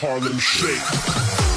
Harlem Shake.